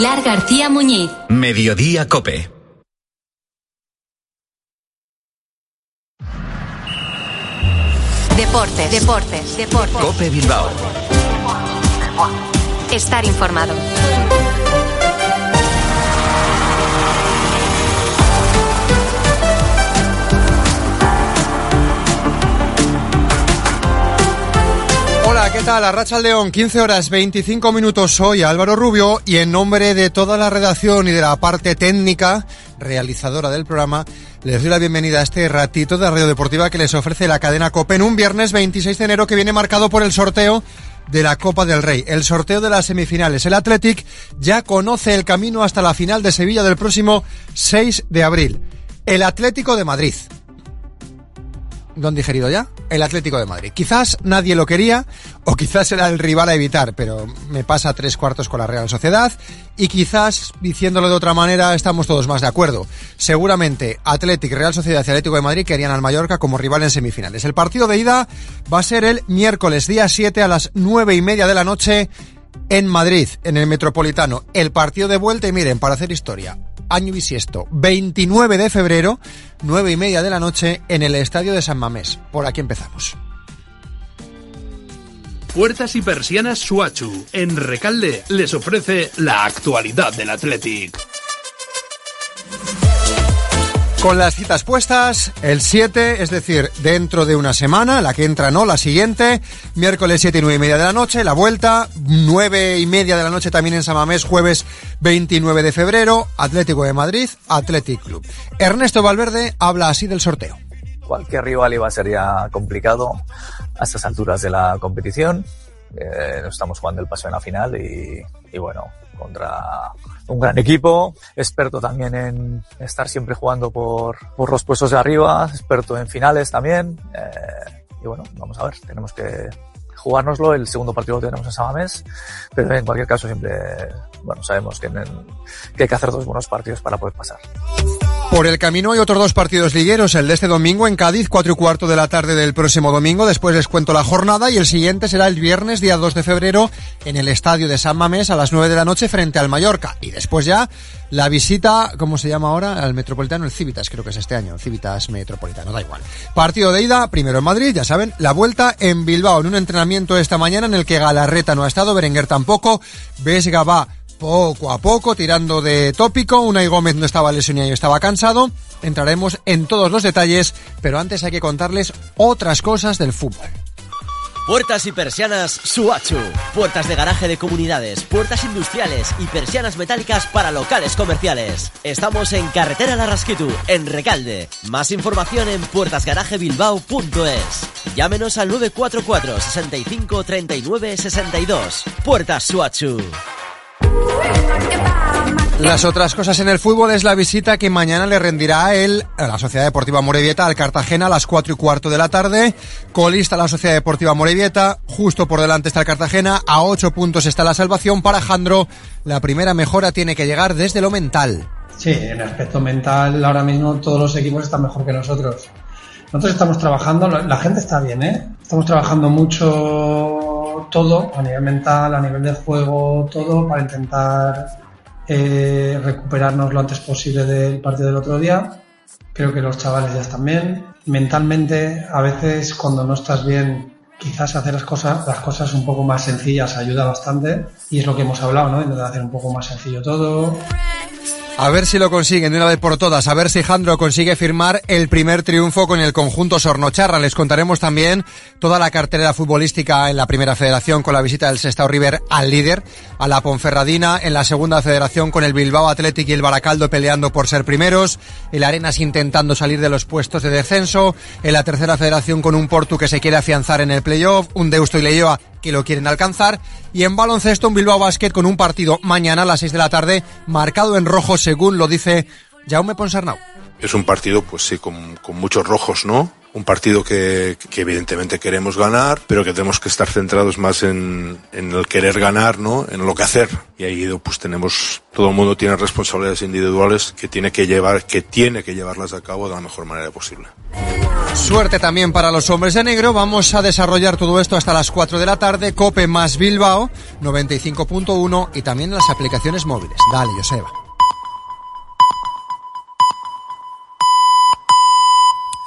Pilar García Muñiz. Mediodía Cope. Deportes, deportes, deportes. Cope Bilbao. Estar informado. Hola, ¿qué tal? Arracha León, 15 horas 25 minutos. Soy Álvaro Rubio y en nombre de toda la redacción y de la parte técnica realizadora del programa, les doy la bienvenida a este ratito de radio deportiva que les ofrece la cadena COPE en un viernes 26 de enero que viene marcado por el sorteo de la Copa del Rey, el sorteo de las semifinales. El Athletic ya conoce el camino hasta la final de Sevilla del próximo 6 de abril. El Atlético de Madrid. ¿Lo han digerido ya? El Atlético de Madrid. Quizás nadie lo quería o quizás era el rival a evitar, pero me pasa tres cuartos con la Real Sociedad y quizás, diciéndolo de otra manera, estamos todos más de acuerdo. Seguramente Atlético, Real Sociedad y Atlético de Madrid querían al Mallorca como rival en semifinales. El partido de ida va a ser el miércoles día 7 a las nueve y media de la noche en Madrid, en el Metropolitano. El partido de vuelta y miren, para hacer historia, año bisiesto, 29 de febrero, 9 y media de la noche, en el Estadio de San Mamés. Por aquí empezamos. Puertas y persianas Suachu. En Recalde les ofrece la actualidad del Athletic. Con las citas puestas, el 7, es decir, dentro de una semana, la que entra no, la siguiente, miércoles 7 y 9 y media de la noche, la vuelta, 9 y media de la noche también en Samamés, jueves 29 de febrero, Atlético de Madrid, Athletic Club. Ernesto Valverde habla así del sorteo. Cualquier rival iba a ser ya complicado a estas alturas de la competición. Eh, estamos jugando el paso en la final y, y bueno, contra un gran equipo, experto también en estar siempre jugando por, por los puestos de arriba, experto en finales también. Eh, y bueno, vamos a ver, tenemos que jugárnoslo. El segundo partido lo tenemos en Samamés, pero en cualquier caso siempre, bueno, sabemos que, que hay que hacer dos buenos partidos para poder pasar. Por el camino hay otros dos partidos ligueros, el de este domingo en Cádiz, cuatro y cuarto de la tarde del próximo domingo, después les cuento la jornada y el siguiente será el viernes, día 2 de febrero, en el estadio de San Mamés a las 9 de la noche frente al Mallorca. Y después ya la visita, ¿cómo se llama ahora? Al Metropolitano, el Civitas, creo que es este año, el Civitas Metropolitano, da igual. Partido de ida, primero en Madrid, ya saben, la vuelta en Bilbao, en un entrenamiento esta mañana en el que Galarreta no ha estado, Berenguer tampoco, Vesga va poco a poco, tirando de tópico. Unai Gómez no estaba lesionado y estaba cansado. Entraremos en todos los detalles, pero antes hay que contarles otras cosas del fútbol. Puertas y persianas Suachu. Puertas de garaje de comunidades, puertas industriales y persianas metálicas para locales comerciales. Estamos en Carretera Larrasquitu, en Recalde. Más información en puertasgarajebilbao.es. Llámenos al 944 65 39 62. Puertas Suachu. Las otras cosas en el fútbol es la visita que mañana le rendirá a él, a la Sociedad Deportiva Morevieta, al Cartagena a las 4 y cuarto de la tarde. Colista la Sociedad Deportiva Morevieta, justo por delante está el Cartagena, a 8 puntos está la salvación. Para Jandro, la primera mejora tiene que llegar desde lo mental. Sí, en aspecto mental ahora mismo todos los equipos están mejor que nosotros. Nosotros estamos trabajando, la gente está bien, ¿eh? Estamos trabajando mucho todo, a nivel mental, a nivel de juego, todo, para intentar eh, recuperarnos lo antes posible del partido del otro día. Creo que los chavales ya están bien. Mentalmente, a veces cuando no estás bien, quizás hacer las cosas, las cosas un poco más sencillas ayuda bastante. Y es lo que hemos hablado, ¿no? Intentar hacer un poco más sencillo todo. A ver si lo consiguen de una vez por todas, a ver si Jandro consigue firmar el primer triunfo con el conjunto Sornocharra. Les contaremos también toda la cartera futbolística en la primera federación con la visita del Sestao River al líder, a la Ponferradina, en la segunda federación con el Bilbao Athletic y el Baracaldo peleando por ser primeros, el Arenas intentando salir de los puestos de descenso, en la tercera federación con un Portu que se quiere afianzar en el playoff, un Deusto y Leyoa que lo quieren alcanzar. Y en baloncesto, un Bilbao Basket con un partido mañana a las 6 de la tarde, marcado en rojo según lo dice Jaume Ponsarnau. Es un partido, pues sí, con, muchos rojos, ¿no? un partido que, que, evidentemente queremos ganar, pero que tenemos que estar centrados más en, en, el querer ganar, ¿no? En lo que hacer. Y ahí pues tenemos, todo el mundo tiene responsabilidades individuales que tiene que llevar, que tiene que llevarlas a cabo de la mejor manera posible. Suerte también para los hombres de negro. Vamos a desarrollar todo esto hasta las 4 de la tarde. Cope más Bilbao, 95.1 y también las aplicaciones móviles. Dale, Joseba.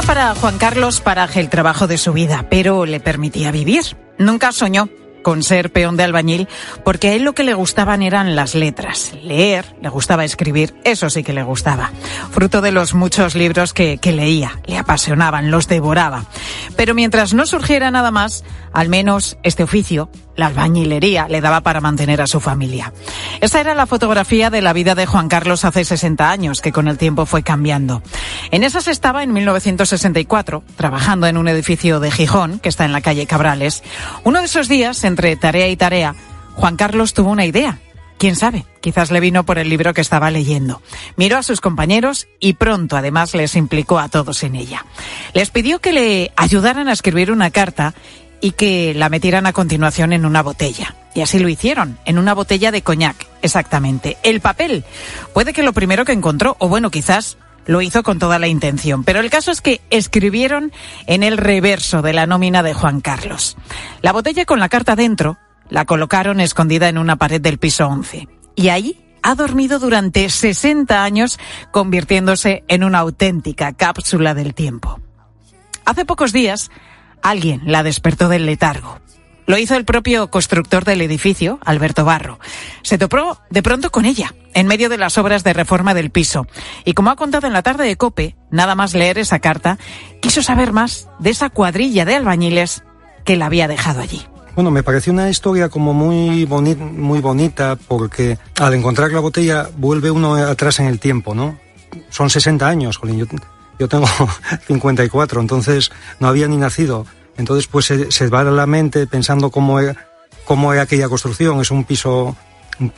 era para Juan Carlos Paraje el trabajo de su vida, pero le permitía vivir. Nunca soñó con ser peón de albañil, porque a él lo que le gustaban eran las letras. Leer, le gustaba escribir, eso sí que le gustaba. Fruto de los muchos libros que, que, leía, le apasionaban, los devoraba. Pero mientras no surgiera nada más, al menos este oficio, la albañilería, le daba para mantener a su familia. Esta era la fotografía de la vida de Juan Carlos hace 60 años, que con el tiempo fue cambiando. En esas estaba en 1964, trabajando en un edificio de Gijón, que está en la calle Cabrales. Uno de esos días, entre tarea y tarea, Juan Carlos tuvo una idea. Quién sabe, quizás le vino por el libro que estaba leyendo. Miró a sus compañeros y pronto además les implicó a todos en ella. Les pidió que le ayudaran a escribir una carta y que la metieran a continuación en una botella. Y así lo hicieron, en una botella de coñac, exactamente. El papel. Puede que lo primero que encontró, o bueno, quizás lo hizo con toda la intención. Pero el caso es que escribieron en el reverso de la nómina de Juan Carlos. La botella con la carta dentro la colocaron escondida en una pared del piso 11. Y ahí ha dormido durante 60 años, convirtiéndose en una auténtica cápsula del tiempo. Hace pocos días, alguien la despertó del letargo. Lo hizo el propio constructor del edificio, Alberto Barro. Se topó de pronto con ella, en medio de las obras de reforma del piso. Y como ha contado en la tarde de Cope, nada más leer esa carta, quiso saber más de esa cuadrilla de albañiles que la había dejado allí. Bueno, me pareció una historia como muy, boni muy bonita porque al encontrar la botella vuelve uno atrás en el tiempo, ¿no? Son 60 años. Yo, yo tengo 54, entonces no había ni nacido. Entonces, pues se, va a la mente pensando cómo es, cómo es aquella construcción. Es un piso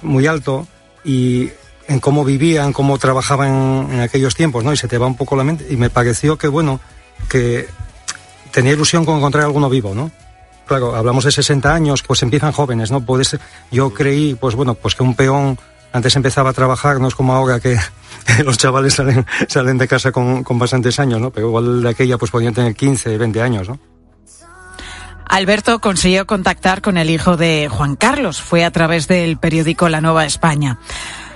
muy alto y en cómo vivían, cómo trabajaban en aquellos tiempos, ¿no? Y se te va un poco la mente. Y me pareció que, bueno, que tenía ilusión con encontrar alguno vivo, ¿no? Claro, hablamos de 60 años, pues empiezan jóvenes, ¿no? Puede ser, yo creí, pues bueno, pues que un peón antes empezaba a trabajar, no es como ahora que los chavales salen, salen de casa con, con bastantes años, ¿no? Pero igual de aquella pues podían tener 15, 20 años, ¿no? Alberto consiguió contactar con el hijo de Juan Carlos. Fue a través del periódico La Nueva España.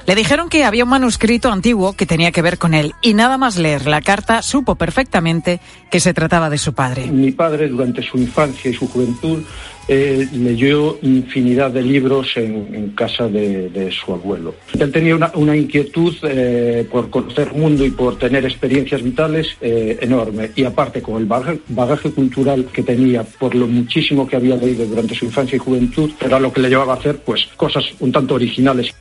Le dijeron que había un manuscrito antiguo que tenía que ver con él y nada más leer la carta supo perfectamente que se trataba de su padre. Mi padre durante su infancia y su juventud eh, leyó infinidad de libros en, casa de, su abuelo. Él tenía una, una inquietud eh, por conocer mundo y por tener experiencias vitales eh, enorme. Y aparte, con el bagaje, bagaje, cultural que tenía por lo muchísimo que había leído durante su infancia y juventud, era lo que le llevaba a hacer pues cosas un tanto originales.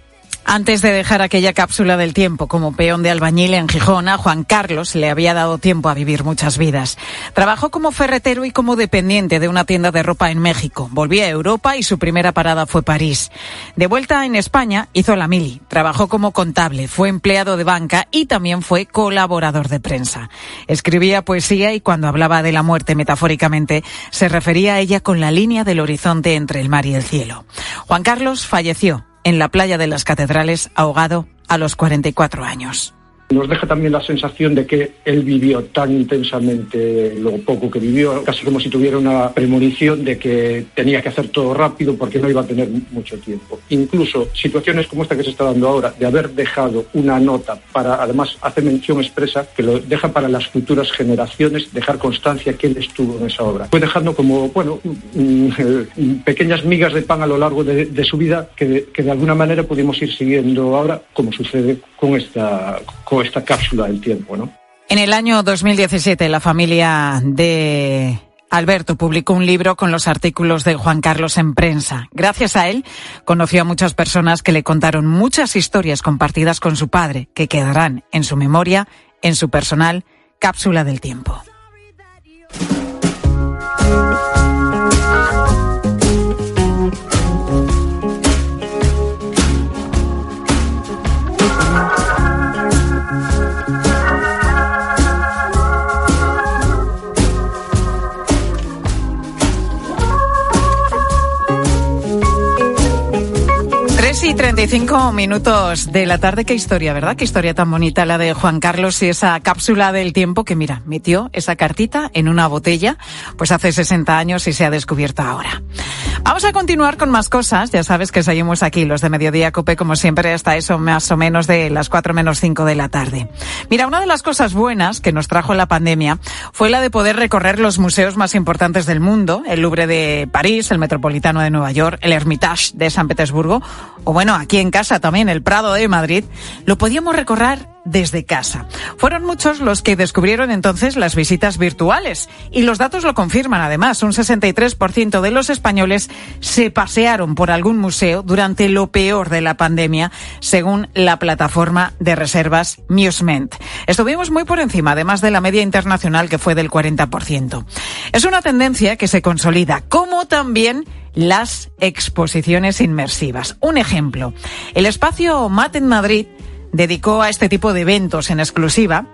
Antes de dejar aquella cápsula del tiempo como peón de albañil en Gijón, Juan Carlos le había dado tiempo a vivir muchas vidas. Trabajó como ferretero y como dependiente de una tienda de ropa en México. Volvió a Europa y su primera parada fue París. De vuelta en España, hizo la mili. Trabajó como contable, fue empleado de banca y también fue colaborador de prensa. Escribía poesía y cuando hablaba de la muerte metafóricamente, se refería a ella con la línea del horizonte entre el mar y el cielo. Juan Carlos falleció en la playa de las Catedrales ahogado a los 44 años. Nos deja también la sensación de que él vivió tan intensamente lo poco que vivió, casi como si tuviera una premonición de que tenía que hacer todo rápido porque no iba a tener mucho tiempo. Incluso situaciones como esta que se está dando ahora, de haber dejado una nota para, además hace mención expresa, que lo deja para las futuras generaciones, dejar constancia que él estuvo en esa obra. Fue dejando como, bueno, pequeñas migas de pan a lo largo de, su vida que, de alguna manera pudimos ir siguiendo ahora, como sucede con esta, esta cápsula del tiempo, ¿no? En el año 2017, la familia de Alberto publicó un libro con los artículos de Juan Carlos en prensa. Gracias a él, conoció a muchas personas que le contaron muchas historias compartidas con su padre, que quedarán en su memoria, en su personal cápsula del tiempo. 35 minutos de la tarde. Qué historia, ¿verdad? Qué historia tan bonita la de Juan Carlos y esa cápsula del tiempo que, mira, metió esa cartita en una botella, pues hace 60 años y se ha descubierto ahora. Vamos a continuar con más cosas. Ya sabes que seguimos aquí los de Mediodía Cope, como siempre, hasta eso más o menos de las 4 menos 5 de la tarde. Mira, una de las cosas buenas que nos trajo la pandemia fue la de poder recorrer los museos más importantes del mundo, el Louvre de París, el Metropolitano de Nueva York, el Hermitage de San Petersburgo, o bueno, aquí en casa también, el Prado de Madrid, lo podíamos recorrer desde casa. Fueron muchos los que descubrieron entonces las visitas virtuales y los datos lo confirman además. Un 63% de los españoles se pasearon por algún museo durante lo peor de la pandemia, según la plataforma de reservas Musement. Estuvimos muy por encima, además de la media internacional que fue del 40%. Es una tendencia que se consolida, como también las exposiciones inmersivas. Un ejemplo, el espacio MAT en Madrid dedicó a este tipo de eventos en exclusiva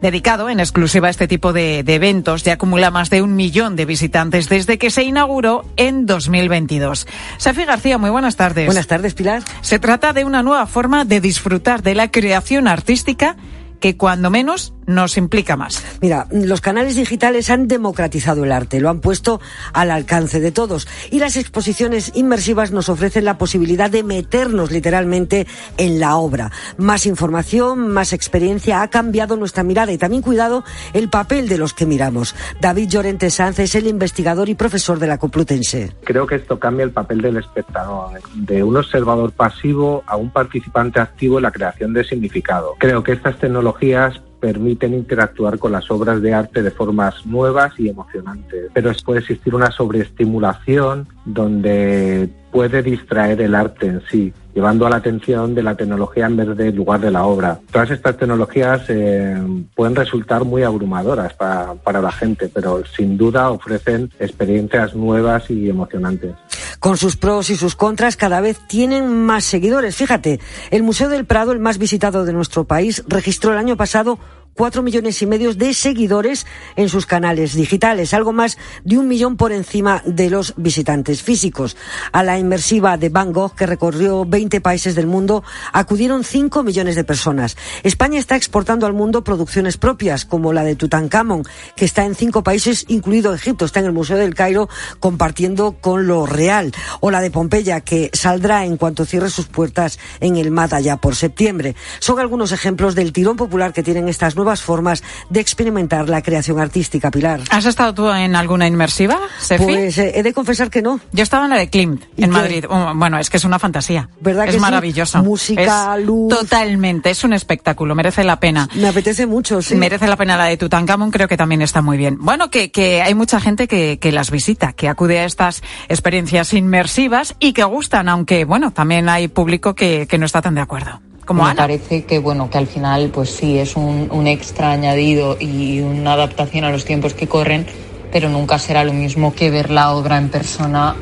dedicado en exclusiva a este tipo de, eventos. Ya acumula más de un millón de visitantes desde que se inauguró en 2022. Safi García, muy buenas tardes. Buenas tardes, Pilar. Se trata de una nueva forma de disfrutar de la creación artística que cuando menos nos implica más. Mira, los canales digitales han democratizado el arte, lo han puesto al alcance de todos y las exposiciones inmersivas nos ofrecen la posibilidad de meternos literalmente en la obra. Más información, más experiencia ha cambiado nuestra mirada y también cuidado el papel de los que miramos. David Llorente Sanz es el investigador y profesor de la Complutense. Creo que esto cambia el papel del espectador, de un observador pasivo a un participante activo en la creación de significado. Creo que estas tecnologías permiten interactuar con las obras de arte de formas nuevas y emocionantes. Pero puede existir una sobreestimulación donde puede distraer el arte en sí, llevando a la atención de la tecnología en vez del lugar de la obra. Todas estas tecnologías eh, pueden resultar muy abrumadoras para, para la gente, pero sin duda ofrecen experiencias nuevas y emocionantes. Con sus pros y sus contras, cada vez tienen más seguidores. Fíjate, el Museo del Prado, el más visitado de nuestro país, registró el año pasado cuatro millones y medio de seguidores en sus canales digitales, algo más de un millón por encima de los visitantes físicos. A la inmersiva de Van Gogh, que recorrió 20 países del mundo, acudieron 5 millones de personas. España está exportando al mundo producciones propias, como la de Tutankamón, que está en cinco países, incluido Egipto, está en el Museo del Cairo, compartiendo con lo real, o la de Pompeya, que saldrá en cuanto cierre sus puertas en el MAD allá por septiembre. Son algunos ejemplos del tirón popular que tienen estas nuevas formas de experimentar la creación artística, Pilar. ¿Has estado tú en alguna inmersiva, Sefi? Pues eh, he de confesar que no. Yo estaba en la de Klimt, en Madrid. Oh, bueno, es que es una fantasía. ¿Verdad es que maravilloso. Música, luz. Totalmente, es un espectáculo, merece la pena. Me apetece mucho, sí. Merece la pena la de Tutankamón, creo que también está muy bien. Bueno, que, que hay mucha gente que, que las visita, que acude a estas experiencias inmersivas y que gustan, aunque, bueno, también hay público que, que no está tan de acuerdo me parece que bueno que al final pues sí es un, un extra añadido y una adaptación a los tiempos que corren pero nunca será lo mismo que ver la obra en persona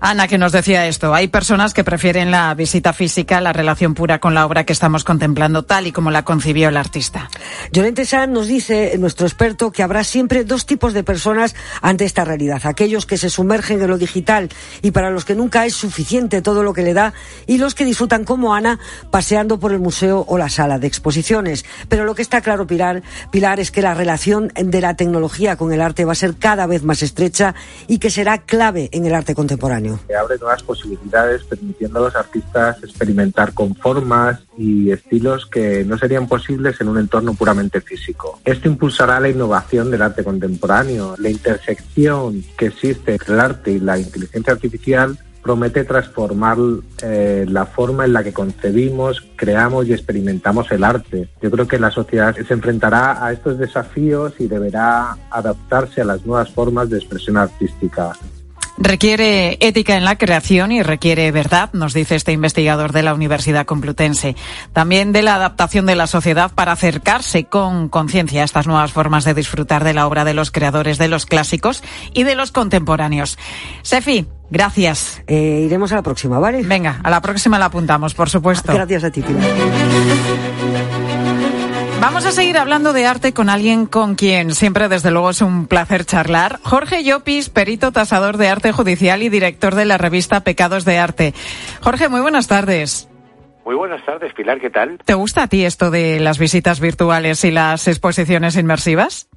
Ana, que nos decía esto. Hay personas que prefieren la visita física, la relación pura con la obra que estamos contemplando, tal y como la concibió el artista. Llorente San nos dice, nuestro experto, que habrá siempre dos tipos de personas ante esta realidad. Aquellos que se sumergen en lo digital y para los que nunca es suficiente todo lo que le da, y los que disfrutan como Ana paseando por el museo o la sala de exposiciones. Pero lo que está claro, Pilar, Pilar, es que la relación de la tecnología con el arte va a ser cada vez más estrecha y que será clave en el arte contemporáneo. Abre nuevas posibilidades permitiendo a los artistas experimentar con formas y estilos que no serían posibles en un entorno puramente físico. Esto impulsará la innovación del arte contemporáneo. La intersección que existe entre el arte y la inteligencia artificial promete transformar eh, la forma en la que concebimos, creamos y experimentamos el arte. Yo creo que la sociedad se enfrentará a estos desafíos y deberá adaptarse a las nuevas formas de expresión artística. Requiere ética en la creación y requiere verdad, nos dice este investigador de la Universidad Complutense. También de la adaptación de la sociedad para acercarse con conciencia a estas nuevas formas de disfrutar de la obra de los creadores de los clásicos y de los contemporáneos. Sefi, gracias. Eh, iremos a la próxima, ¿vale? Venga, a la próxima la apuntamos, por supuesto. Gracias a ti, Pilar. Vamos a seguir hablando de arte con alguien con quien siempre, desde luego, es un placer charlar. Jorge Llopis, perito tasador de arte judicial y director de la revista Pecados de Arte. Jorge, muy buenas tardes. Muy buenas tardes, Pilar, ¿qué tal? ¿Te gusta a ti esto de las visitas virtuales y las exposiciones inmersivas?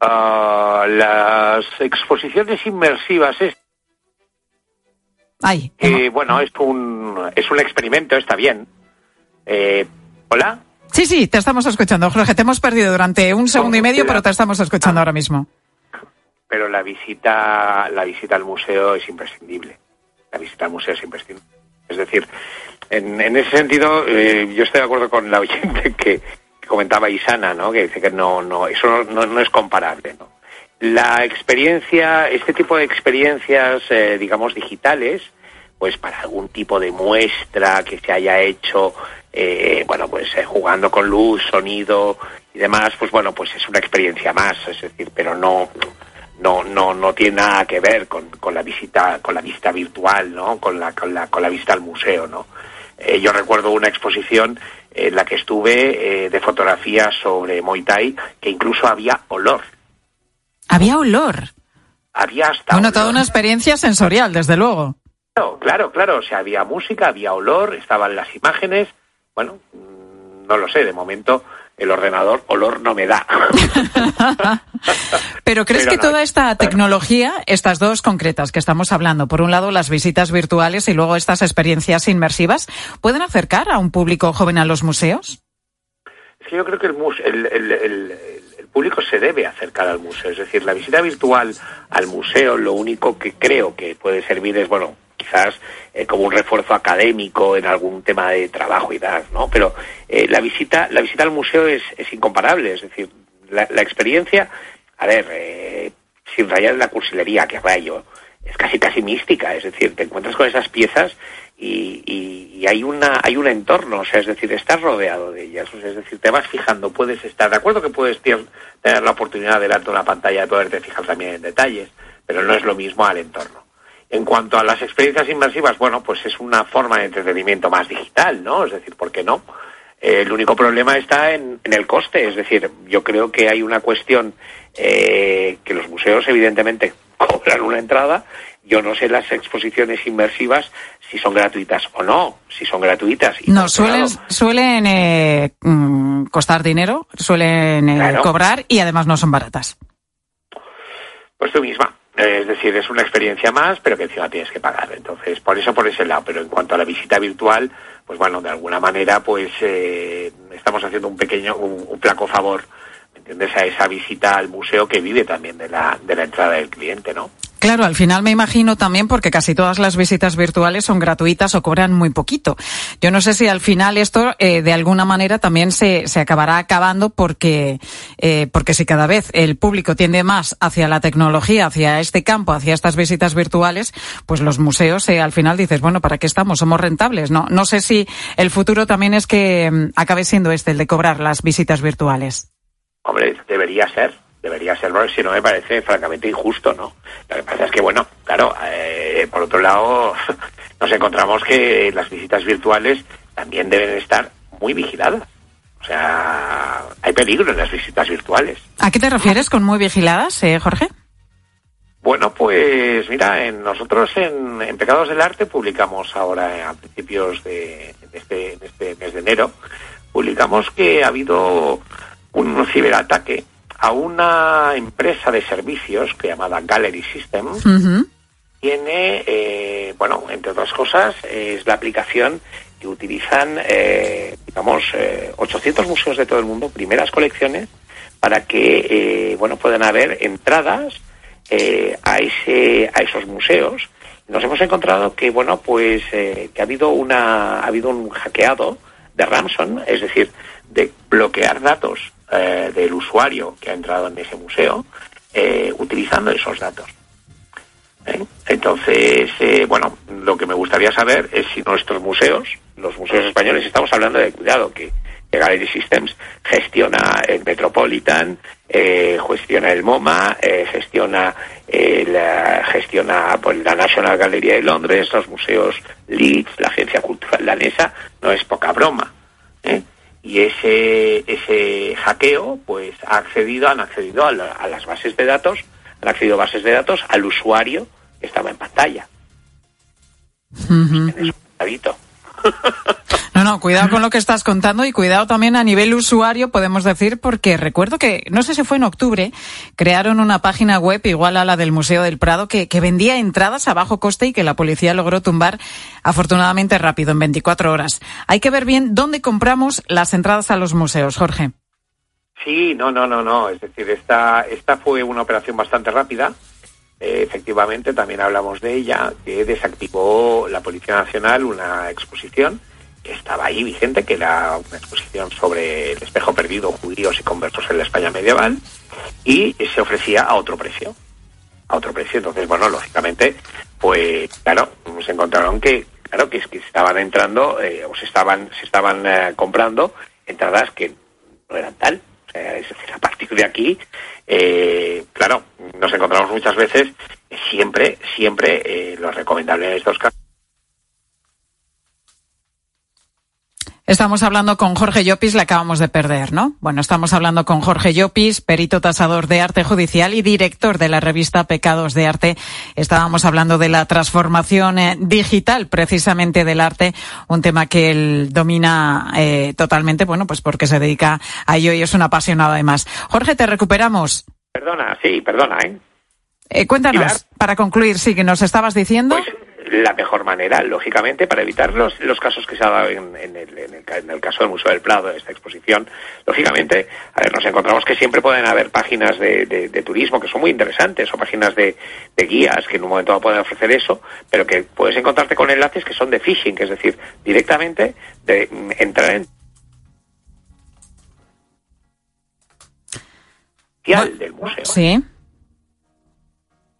Uh, las exposiciones inmersivas es... Ay. Eh, bueno, es un, es un experimento, está bien. Eh, ¿Hola? Sí, sí, te estamos escuchando, Jorge. Te hemos perdido durante un segundo y medio, pero te estamos escuchando ahora mismo. Pero la visita, la visita al museo es imprescindible. La visita al museo es imprescindible. Es decir, en, en ese sentido, eh, yo estoy de acuerdo con la oyente que, que, comentaba Isana, ¿no? Que dice que no, no, eso no, no es comparable, ¿no? La experiencia, este tipo de experiencias, eh, digamos, digitales, pues para algún tipo de muestra que se haya hecho eh, bueno, pues eh, jugando con luz, sonido y demás, pues bueno, pues es una experiencia más, es decir, pero no, no, no, no tiene nada que ver con, con la visita, con la visita virtual, ¿no? Con la, con la, con la visita al museo, ¿no? Eh, yo recuerdo una exposición en la que estuve eh, de fotografías sobre Muay Thai que incluso había olor. Había olor. Había hasta. Bueno, toda una experiencia sensorial, desde luego. Claro, claro, claro. O sea, había música, había olor, estaban las imágenes. Bueno, no lo sé, de momento el ordenador olor no me da. Pero ¿crees Pero que no, toda esta tecnología, estas dos concretas que estamos hablando, por un lado las visitas virtuales y luego estas experiencias inmersivas, pueden acercar a un público joven a los museos? Es que yo creo que el, el, el, el público se debe acercar al museo. Es decir, la visita virtual al museo, lo único que creo que puede servir es, bueno, quizás eh, como un refuerzo académico en algún tema de trabajo y tal, ¿no? Pero eh, la visita, la visita al museo es, es incomparable, es decir, la, la experiencia, a ver, eh, sin rayar en la cursilería, que rayo, es casi casi mística, es decir, te encuentras con esas piezas y, y, hay una hay un entorno, o sea, es decir, estás rodeado de ellas, es decir, te vas fijando, puedes estar, de acuerdo que puedes tener la oportunidad delante de una pantalla de poderte fijar también en detalles, pero no es lo mismo al entorno. En cuanto a las experiencias inmersivas, bueno, pues es una forma de entretenimiento más digital, ¿no? Es decir, ¿por qué no? Eh, el único problema está en, en, el coste, es decir, yo creo que hay una cuestión eh, que los museos evidentemente cobran una entrada, yo no sé las exposiciones inmersivas si son gratuitas o no, si son gratuitas. Y no, suelen, suelen eh, costar dinero, suelen claro. cobrar y además no son baratas. Pues tú misma. Es decir, es una experiencia más, pero que encima tienes que pagar. Entonces, por eso por ese lado. Pero en cuanto a la visita virtual, pues bueno, de alguna manera, pues eh, estamos haciendo un pequeño, un, un flaco favor, ¿me entiendes? A esa visita al museo que vive también de la, de la entrada del cliente, ¿no? Claro, al final me imagino también porque casi todas las visitas virtuales son gratuitas o cobran muy poquito. Yo no sé si al final esto eh, de alguna manera también se, se acabará acabando porque, eh, porque si cada vez el público tiende más hacia la tecnología, hacia este campo, hacia estas visitas virtuales, pues los museos eh, al final dices, bueno, ¿para qué estamos? Somos rentables, ¿no? No sé si el futuro también es que um, acabe siendo este, el de cobrar las visitas virtuales. Hombre, debería ser debería serlo, si no me parece francamente injusto, ¿no? Lo que pasa es que, bueno, claro, eh, por otro lado, nos encontramos que las visitas virtuales también deben estar muy vigiladas. O sea, hay peligro en las visitas virtuales. ¿A qué te refieres con muy vigiladas, eh, Jorge? Bueno, pues mira, en, nosotros en, en, Pecados del Arte publicamos ahora eh, a principios de, de, este, de, este, mes de enero, publicamos que ha habido un ciberataque a una empresa de servicios que llamada Gallery System. Uh -huh. Tiene, eh, bueno, entre otras cosas, es la aplicación que utilizan, eh, digamos, 800 museos de todo el mundo, primeras colecciones, para que, eh, bueno, puedan haber entradas eh, a ese a esos museos nos hemos encontrado que bueno pues eh, que ha habido una ha habido un hackeado de ransom es decir de bloquear datos eh, del usuario que ha entrado en ese museo eh, utilizando esos datos ¿Eh? entonces bueno lo que me gustaría saber es si nuestros museos los museos españoles estamos hablando de cuidado que Gallery Systems gestiona el Metropolitan, eh, gestiona el MoMA, eh, gestiona uh, gestiona pues, la National Gallery de Londres, los museos Leeds, la Agencia Cultural Danesa, no es poca broma. Y ese, ese hackeo, pues ha accedido, han accedido a, la, a, las bases de datos, han accedido a bases de datos al usuario que estaba en pantalla. Uh -huh. No, no, cuidado con lo que estás contando y cuidado también a nivel usuario, podemos decir, porque recuerdo que, no sé si fue en octubre, crearon una página web igual a la del Museo del Prado que, vendía entradas a bajo coste y que la policía logró tumbar afortunadamente rápido, en 24 horas. Hay que ver bien dónde compramos las entradas a los museos, Jorge. Sí, no, no, no, no. Es decir, esta, esta fue una operación bastante rápida. Eh, efectivamente, también hablamos de ella, que desactivó la Policía Nacional una exposición que estaba ahí vigente, que era una exposición sobre el espejo perdido, judíos y conversos en la España medieval, y se ofrecía a otro precio. A otro precio. Entonces, bueno, lógicamente, pues claro, se encontraron que, claro, que, estaban entrando, eh, o se estaban, se estaban eh, comprando entradas que no eran tal. O sea, es decir, a partir de aquí, eh, claro, nos encontramos muchas veces, siempre, siempre, eh, lo recomendable en estos casos Estamos hablando con Jorge Llopis, le acabamos de perder, ¿no? Bueno, estamos hablando con Jorge Llopis, perito tasador de arte judicial y director de la revista Pecados de Arte. Estábamos hablando de la transformación eh, digital, precisamente del arte, un tema que él domina eh, totalmente, bueno, pues porque se dedica a ello y es un apasionado además. Jorge, te recuperamos. Perdona, sí, perdona, ¿eh? eh cuéntanos, para concluir, sí, que nos estabas diciendo. Pues la mejor manera, lógicamente, para evitar los, los casos que se ha dado en, en, el, en, el, en, el, caso del Museo del Prado, de esta exposición, lógicamente, a ver, nos encontramos que siempre pueden haber páginas de, de, de turismo que son muy interesantes o páginas de, guías que en un momento pueden ofrecer eso, pero que puedes encontrarte con enlaces que son de phishing, es decir, directamente de entrar en del museo. Sí.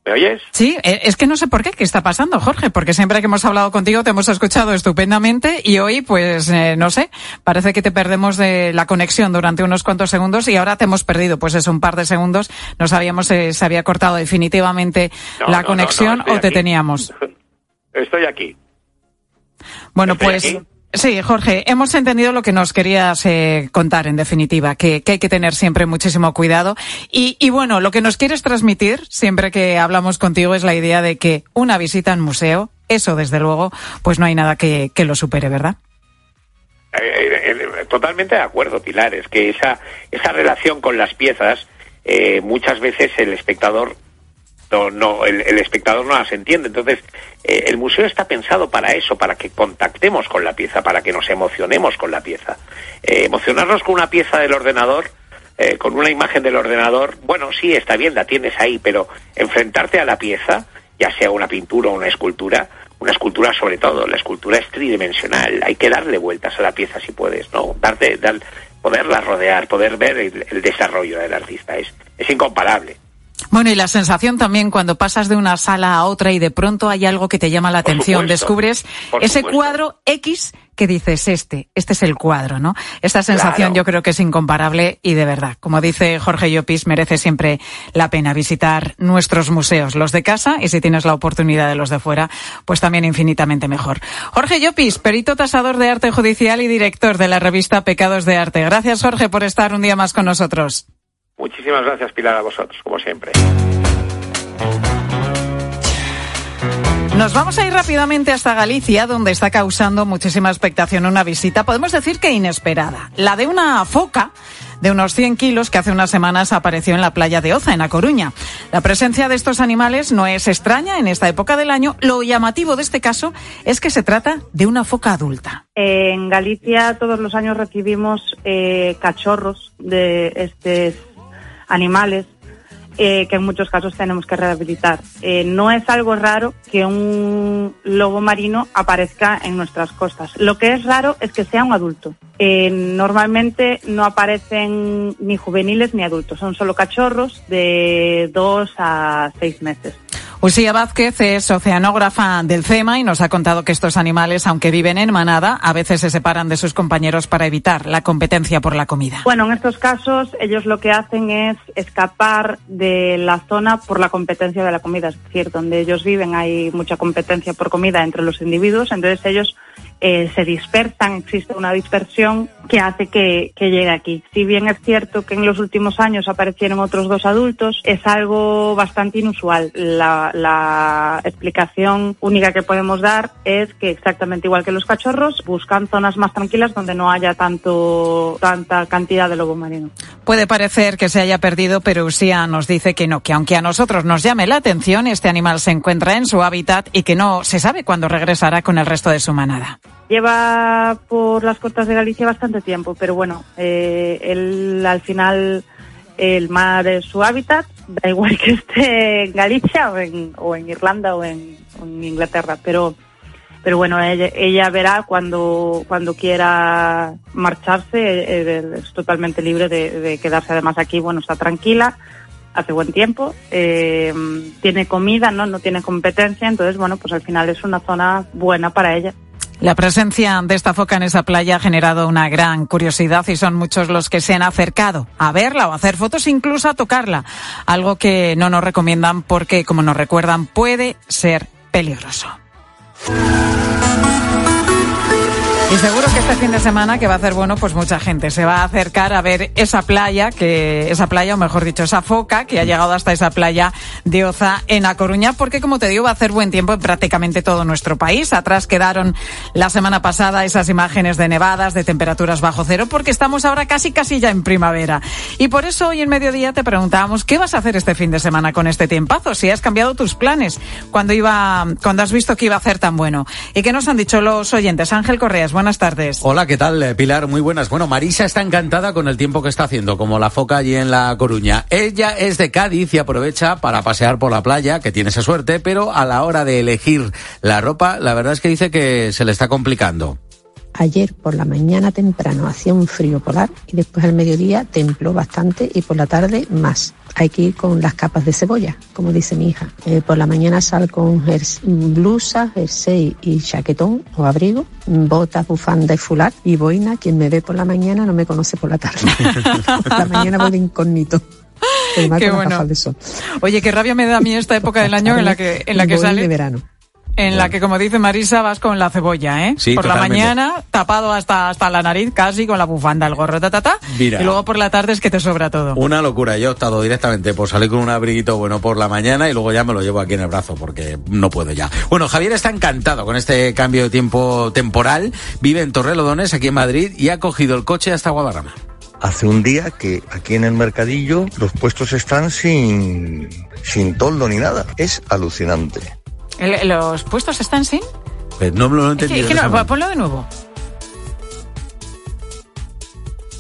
¿Me oyes? Sí, eh, es que no sé por qué, qué está pasando, Jorge, porque siempre que hemos hablado contigo te hemos escuchado estupendamente y hoy, pues, eh, no sé, parece que te perdemos de la conexión durante unos cuantos segundos y ahora te hemos perdido, pues es un par de segundos, no sabíamos si se había cortado definitivamente no, la no, conexión no, o te aquí. teníamos. Estoy aquí. Bueno, Estoy pues... aquí. Sí, Jorge, hemos entendido lo que nos querías eh, contar, en definitiva, que, hay que tener siempre muchísimo cuidado. Y, y, bueno, lo que nos quieres transmitir, siempre que hablamos contigo, es la idea de que una visita al museo, eso desde luego, pues no hay nada que, lo supere, ¿verdad? Eh, eh, totalmente de acuerdo, Pilar. Es que esa, esa relación con las piezas, eh, muchas veces el espectador no, no, el, el, espectador no las entiende. Entonces, eh, el museo está pensado para eso, para que contactemos con la pieza, para que nos emocionemos con la pieza. Eh, emocionarnos con una pieza del ordenador, eh, con una imagen del ordenador, bueno, sí, está bien, la tienes ahí, pero enfrentarte a la pieza, ya sea una pintura o una escultura, una escultura sobre todo, la escultura es tridimensional, hay que darle vueltas a la pieza si puedes, ¿no? Darte, dar, poderla rodear, poder ver el, el desarrollo del artista, es, es incomparable Bueno, y la sensación también cuando pasas de una sala a otra y de pronto hay algo que te llama la atención, supuesto, descubres ese supuesto. cuadro X que dices este, este es el cuadro, ¿no? Esta sensación Claro. yo creo que es incomparable y de verdad, como dice Jorge Llopis, merece siempre la pena visitar nuestros museos, los de casa y si tienes la oportunidad de los de fuera, pues también infinitamente mejor. Jorge Llopis, perito tasador de arte judicial y director de la revista Pecados de Arte. Gracias Jorge por estar un día más con nosotros. Muchísimas gracias, Pilar, a vosotros, como siempre. Nos vamos a ir rápidamente hasta Galicia, donde está causando muchísima expectación una visita, podemos decir que inesperada, la de una foca de unos 100 kilos que hace unas semanas apareció en la playa de Oza, en A Coruña. La presencia de estos animales no es extraña en esta época del año. Lo llamativo de este caso es que se trata de una foca adulta. En Galicia todos los años recibimos eh, cachorros de estos animales eh, que en muchos casos tenemos que rehabilitar. Eh, no es algo raro que un lobo marino aparezca en nuestras costas. Lo que es raro es que sea un adulto. Eh, normalmente no aparecen ni juveniles ni adultos, son solo cachorros de dos a seis meses. Usía Vázquez es oceanógrafa del CEMA y nos ha contado que estos animales, aunque viven en manada, a veces se separan de sus compañeros para evitar la competencia por la comida. Bueno, en estos casos ellos lo que hacen es escapar de la zona por la competencia de la comida, es decir, donde ellos viven hay mucha competencia por comida entre los individuos, entonces ellos eh, se dispersan, existe una dispersión que hace que, llegue aquí. Si bien es cierto que en los últimos años aparecieron otros dos adultos, es algo bastante inusual. La, la explicación única que podemos dar es que exactamente igual que los cachorros, buscan zonas más tranquilas donde no haya tanto tanta cantidad de lobo marino. Puede parecer que se haya perdido, pero Usía nos dice que no, que aunque a nosotros nos llame la atención, este animal se encuentra en su hábitat y que no se sabe cuándo regresará con el resto de su manada. Lleva por las costas de Galicia bastante tiempo, pero bueno, eh, él al final el mar es su hábitat, da igual que esté en Galicia o en, o en Irlanda o en, Inglaterra, pero pero bueno, ella, verá cuando cuando quiera marcharse, es totalmente libre de, de quedarse además aquí, bueno, está tranquila, hace buen tiempo, eh, tiene comida, ¿no? no tiene competencia, entonces bueno, pues al final es una zona buena para ella. La presencia de esta foca en esa playa ha generado una gran curiosidad y son muchos los que se han acercado a verla o a hacer fotos, incluso a tocarla. Algo que no nos recomiendan porque, como nos recuerdan, puede ser peligroso. Y seguro que este fin de semana que va a ser bueno, pues mucha gente se va a acercar a ver esa playa, que esa playa, o mejor dicho, esa foca que ha llegado hasta esa playa de Oza en A Coruña, porque como te digo, va a hacer buen tiempo en prácticamente todo nuestro país. Atrás quedaron la semana pasada esas imágenes de nevadas, de temperaturas bajo cero, porque estamos ahora casi casi ya en primavera. Y por eso hoy en mediodía te preguntábamos qué vas a hacer este fin de semana con este tiempazo, si has cambiado tus planes cuando iba, cuando has visto que iba a hacer tan bueno. ¿Y qué nos han dicho los oyentes? Ángel Correas, buenas tardes. Hola, ¿qué tal, eh, Pilar? Muy buenas. Bueno, Marisa está encantada con el tiempo que está haciendo, como la foca allí en La Coruña. Ella es de Cádiz y aprovecha para pasear por la playa, que tiene esa suerte, pero a la hora de elegir la ropa, la verdad es que dice que se le está complicando. Ayer por la mañana temprano hacía un frío polar y después al mediodía templó bastante y por la tarde más. Hay que ir con las capas de cebolla, como dice mi hija. Eh, por la mañana sal con jers- blusa, jersey y chaquetón o abrigo, botas, bufanda y fular y boina. Quien me ve por la mañana no me conoce por la tarde. por la mañana voy de incógnito. Qué bueno. Oye, qué rabia me da a mí esta época del año en la que, en la que Voy sale. de verano. En la que, como dice Marisa, vas con la cebolla, ¿eh? Sí, por la mañana, tapado hasta, hasta la nariz, casi con la bufanda, el gorro, ta, ta, ta. Mira. Y luego por la tarde es que te sobra todo. Una locura. Yo he optado directamente por salir con un abriguito bueno por la mañana y luego ya me lo llevo aquí en el brazo porque no puedo ya. Bueno, Javier está encantado con este cambio de tiempo temporal. Vive en Torrelodones, aquí en Madrid, y ha cogido el coche hasta Guadarrama. Hace un día que aquí en el mercadillo los puestos están sin, sin toldo ni nada. Es alucinante. El- ¿Los puestos están sin? Pues no me lo he Es que- entendido. es que no, ponlo de nuevo.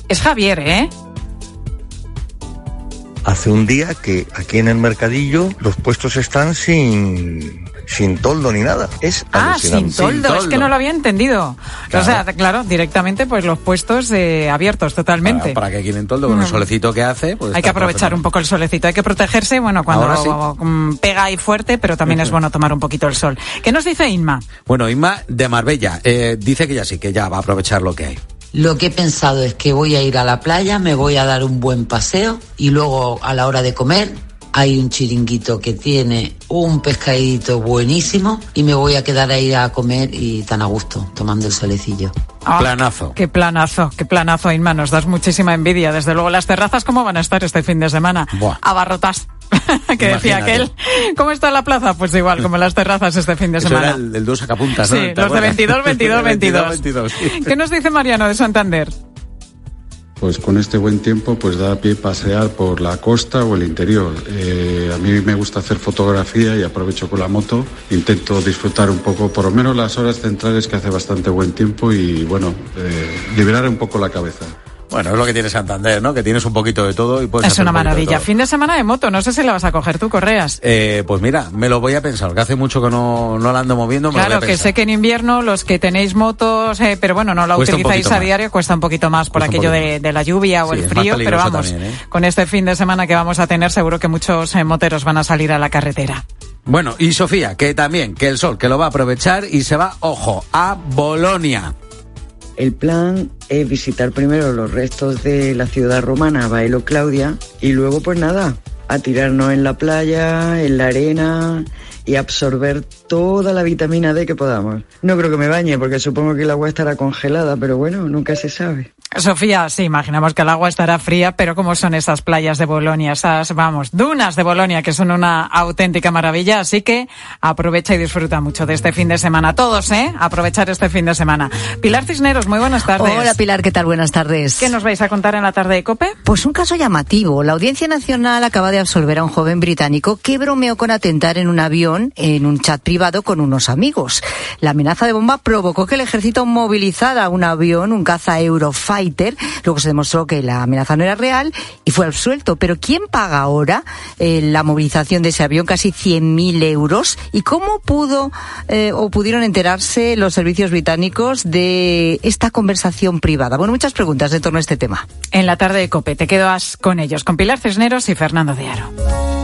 Es Javier, ¿eh? Hace un día que aquí en el mercadillo los puestos están sin, sin toldo ni nada. Es Ah, sin alucinante. toldo. Es que no lo había entendido. O sea, claro, directamente pues los puestos eh, abiertos totalmente. Para, para que quien en toldo con el Mm. solecito que hace, pues Hay que aprovechar un poco el solecito, hay que protegerse, bueno, cuando sí. mm, pega ahí fuerte, pero también es bueno tomar un poquito el sol. ¿Qué nos dice Inma? Bueno, Inma de Marbella eh, dice que ya sí, que ya va a aprovechar lo que hay. Lo que he pensado es que voy a ir a la playa, me voy a dar un buen paseo y luego a la hora de comer hay un chiringuito que tiene un pescadito buenísimo y me voy a quedar ahí a comer y tan a gusto, tomando el solecillo. Ah, Planazo. Qué planazo, qué planazo, Inma, nos das muchísima envidia. Desde luego, las terrazas, ¿cómo van a estar este fin de semana? Buah. Abarrotas. que decía aquel. ¿Cómo está la plaza? Pues igual, como las terrazas este fin de Eso semana. era el, el dos sacapuntas, ¿no? Sí, ¿Te los de acuerdas? 22, 22, 22. 22, sí. ¿Qué nos dice Mariano de Santander? Pues con este buen tiempo pues da pie pasear por la costa o el interior. Eh, a mí me gusta hacer fotografía y aprovecho con la moto. Intento disfrutar un poco, por lo menos las horas centrales que hace bastante buen tiempo y bueno, eh, liberar un poco la cabeza. Bueno, es lo que tiene Santander, ¿no? Que tienes un poquito de todo y puedes es hacer una un maravilla. Fin de semana de moto, no sé si la vas a coger tú, Correas. Eh, pues mira, me lo voy a pensar, que hace mucho que no, no la ando moviendo, me lo Claro, voy a que sé que en invierno los que tenéis motos, eh, pero bueno, no la Cuesta utilizáis a diario, cuesta un poquito más por Cuesta aquello de, de la lluvia o Sí, el frío, pero vamos, también, ¿eh? con este fin de semana que vamos a tener, seguro que muchos eh, moteros van a salir a la carretera. Bueno, y Sofía, que también, que el sol, que lo va a aprovechar y se va, ojo, a Bolonia. El plan es visitar primero los restos de la ciudad romana, Baelo Claudia, y luego pues nada, a tirarnos en la playa, en la arena y absorber toda la vitamina D que podamos. No creo que me bañe porque supongo que el agua estará congelada, pero bueno, nunca se sabe. Sofía, sí, imaginamos que el agua estará fría, pero ¿cómo son esas playas de Bolonia? Esas, vamos, dunas de Bolonia, que son una auténtica maravilla. Así que aprovecha y disfruta mucho de este fin de semana. Todos, ¿eh? Aprovechar este fin de semana. Pilar Cisneros, muy buenas tardes. Hola Pilar, ¿qué tal? Buenas tardes. ¿Qué nos vais a contar en la tarde de COPE? Pues un caso llamativo. La Audiencia Nacional acaba de absolver a un joven británico que bromeó con atentar en un avión en un chat privado con unos amigos. La amenaza de bomba provocó que el ejército movilizara un avión, un caza Eurofighter. Luego se demostró que la amenaza no era real y fue absuelto. Pero ¿quién paga ahora eh, la movilización de ese avión? Casi 100.000 euros. ¿Y cómo pudo eh, o pudieron enterarse los servicios británicos de esta conversación privada? Bueno, muchas preguntas en torno a este tema. En la tarde de COPE te quedas con ellos, con Pilar Cisneros y Fernando de Aro.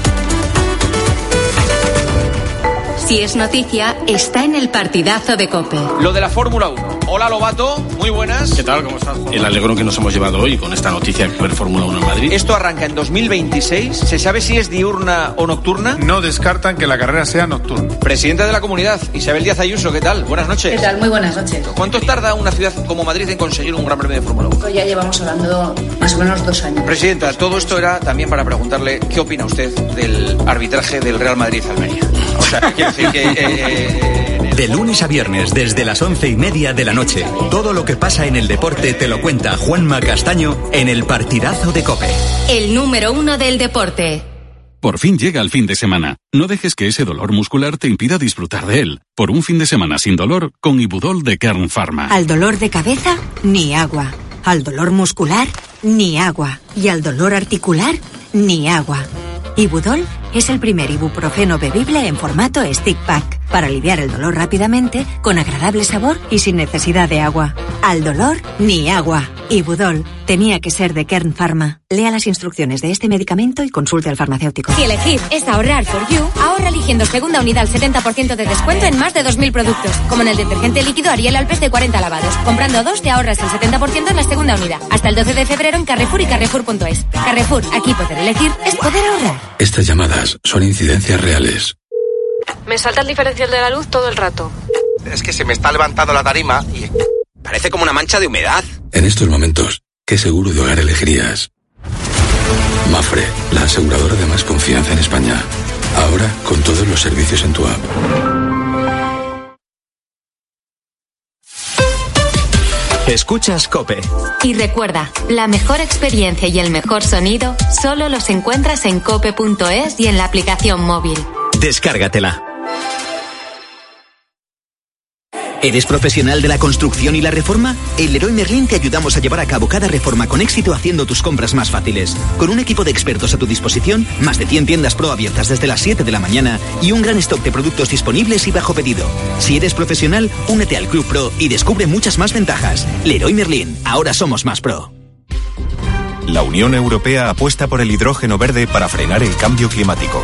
Si es noticia, está en el partidazo de COPE. Lo de la Fórmula 1. Hola Lobato, muy buenas. ¿Qué tal? ¿Cómo estás? El alegrón que nos hemos llevado hoy con esta noticia de ver Fórmula 1 en Madrid. Esto arranca en 2026. ¿Se sabe si es diurna o nocturna? No descartan que la carrera sea nocturna. Presidenta de la comunidad, Isabel Díaz Ayuso, ¿qué tal? Buenas noches. ¿Qué tal? Muy buenas noches. ¿Cuánto tarda una ciudad como Madrid en conseguir un gran premio de Fórmula 1? Pues ya llevamos hablando más o menos dos años. Presidenta, todo esto era también para preguntarle qué opina usted del arbitraje del Real Madrid-Almería. O sea, quiero decir que... eh, De lunes a viernes, desde las once y media de la noche, todo lo que pasa en el deporte te lo cuenta Juanma Castaño en el partidazo de Cope. El número uno del deporte. Por fin llega el fin de semana. No dejes que ese dolor muscular te impida disfrutar de él. Por un fin de semana sin dolor, con Ibudol de Kern Pharma. Al dolor de cabeza, ni agua. Al dolor muscular, ni agua. Y al dolor articular, ni agua. Ibudol es el primer ibuprofeno bebible en formato stick pack para aliviar el dolor rápidamente, con agradable sabor y sin necesidad de agua. Al dolor, ni agua. Ibudol tenía que ser de Kern Pharma. Lea las instrucciones de este medicamento y consulte al farmacéutico. Si elegir es ahorrar for you, ahorra eligiendo segunda unidad al 70% de descuento en más de 2.000 productos. Como en el detergente líquido Ariel Alpes de 40 lavados. Comprando dos te ahorras el 70% en la segunda unidad. Hasta el 12 de febrero en Carrefour y Carrefour.es. Carrefour, aquí poder elegir es poder ahorrar. Estas llamadas son incidencias reales. Me salta el diferencial de la luz todo el rato. Es que se me está levantando la tarima y parece como una mancha de humedad. En estos momentos, ¿qué seguro de hogar elegirías? Mafre, la aseguradora de más confianza en España. Ahora con todos los servicios en tu app. Escuchas Cope. Y recuerda, la mejor experiencia y el mejor sonido solo los encuentras en cope.es y en la aplicación móvil. Descárgatela. ¿Eres profesional de la construcción y la reforma? En Leroy Merlin te ayudamos a llevar a cabo cada reforma con éxito haciendo tus compras más fáciles. Con un equipo de expertos a tu disposición, más de 100 tiendas pro abiertas desde las 7 de la mañana y un gran stock de productos disponibles y bajo pedido. Si eres profesional, únete al Club Pro y descubre muchas más ventajas. Leroy Merlin, ahora somos más pro. La Unión Europea apuesta por el hidrógeno verde para frenar el cambio climático.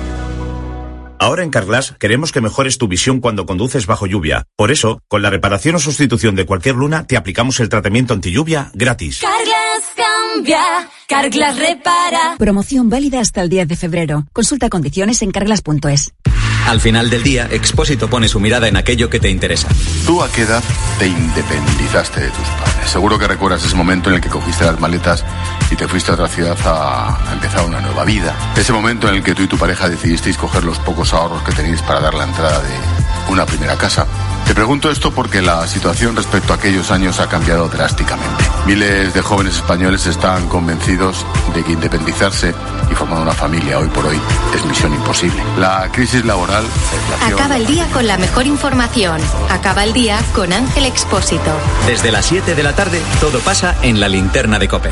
Ahora en Carglass queremos que mejores tu visión cuando conduces bajo lluvia. Por eso, con la reparación o sustitución de cualquier luna, te aplicamos el tratamiento anti lluvia gratis. Carglass cambia, Carglass repara. Promoción válida hasta el 10 de febrero. Consulta condiciones en carglass.es. Al final del día, Expósito pone su mirada en aquello que te interesa. ¿Tú a qué edad te independizaste de tus padres? Seguro que recuerdas ese momento en el que cogiste las maletas y te fuiste a otra ciudad a, a empezar una nueva vida. Ese momento en el que tú y tu pareja decidisteis coger los pocos ahorros que tenéis para dar la entrada de una primera casa. Te pregunto esto porque la situación respecto a aquellos años ha cambiado drásticamente. Miles de jóvenes españoles están convencidos de que independizarse y formar una familia hoy por hoy es misión imposible. La crisis laboral, la Acaba el día con la mejor información. Acaba el día con Ángel Expósito. Desde las 7 de la tarde, todo pasa en la linterna de Cope.